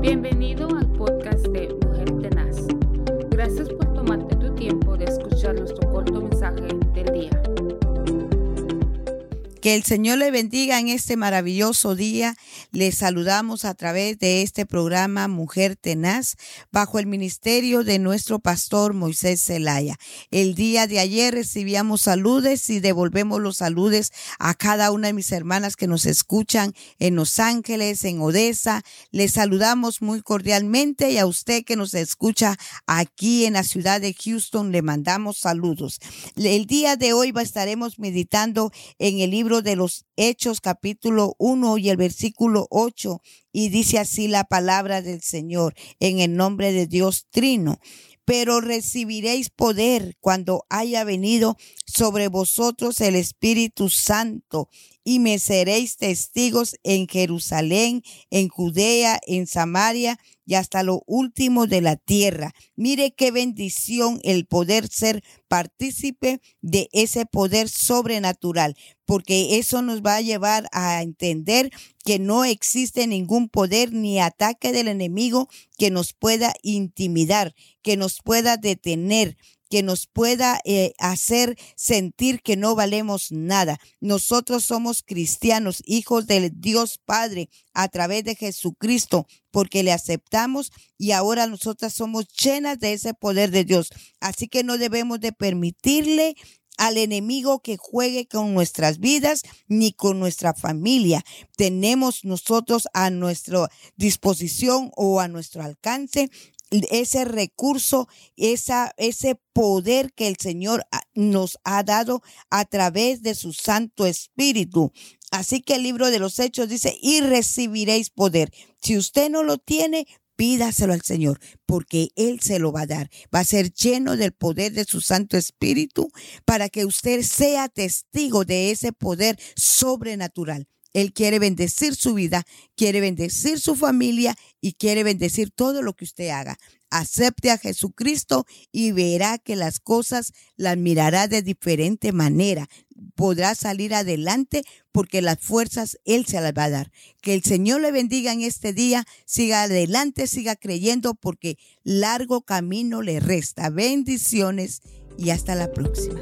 Bienvenido al podcast de Mujer Tenaz. Gracias por tomarte Que el Señor le bendiga en este maravilloso día. Le saludamos a través de este programa Mujer Tenaz bajo el ministerio de nuestro pastor Moisés Zelaya. El día de ayer recibíamos saludes y devolvemos los saludes a cada una de mis hermanas que nos escuchan en Los Ángeles, en Odessa. Le saludamos muy cordialmente y a usted que nos escucha aquí en la ciudad de Houston le mandamos saludos. El día de hoy estaremos meditando en el libro de los Hechos capítulo 1 y el versículo 8 y dice así la palabra del Señor en el nombre de Dios Trino. Pero recibiréis poder cuando haya venido sobre vosotros el Espíritu Santo y me seréis testigos en Jerusalén, en Judea, en Samaria y hasta lo último de la tierra. Mire qué bendición el poder ser partícipe de ese poder sobrenatural, porque eso nos va a llevar a entender que no existe ningún poder ni ataque del enemigo que nos pueda intimidar, que nos pueda detener, que nos pueda eh, hacer sentir que no valemos nada. Nosotros somos cristianos, hijos del Dios Padre, a través de Jesucristo, porque le aceptamos y ahora nosotras somos llenas de ese poder de Dios. Así que no debemos de permitirle al enemigo que juegue con nuestras vidas ni con nuestra familia. Tenemos nosotros a nuestra disposición o a nuestro alcance ese recurso, esa, ese poder que el Señor nos ha dado a través de su Santo Espíritu. Así que el libro de los Hechos dice, y recibiréis poder. Si usted no lo tiene, pídaselo al Señor, porque Él se lo va a dar. Va a ser lleno del poder de su Santo Espíritu para que usted sea testigo de ese poder sobrenatural. Él quiere bendecir su vida, quiere bendecir su familia y quiere bendecir todo lo que usted haga. Acepte a Jesucristo y verá que las cosas las mirará de diferente manera. Podrá salir adelante porque las fuerzas Él se las va a dar. Que el Señor le bendiga en este día. Siga adelante, siga creyendo porque largo camino le resta. Bendiciones y hasta la próxima.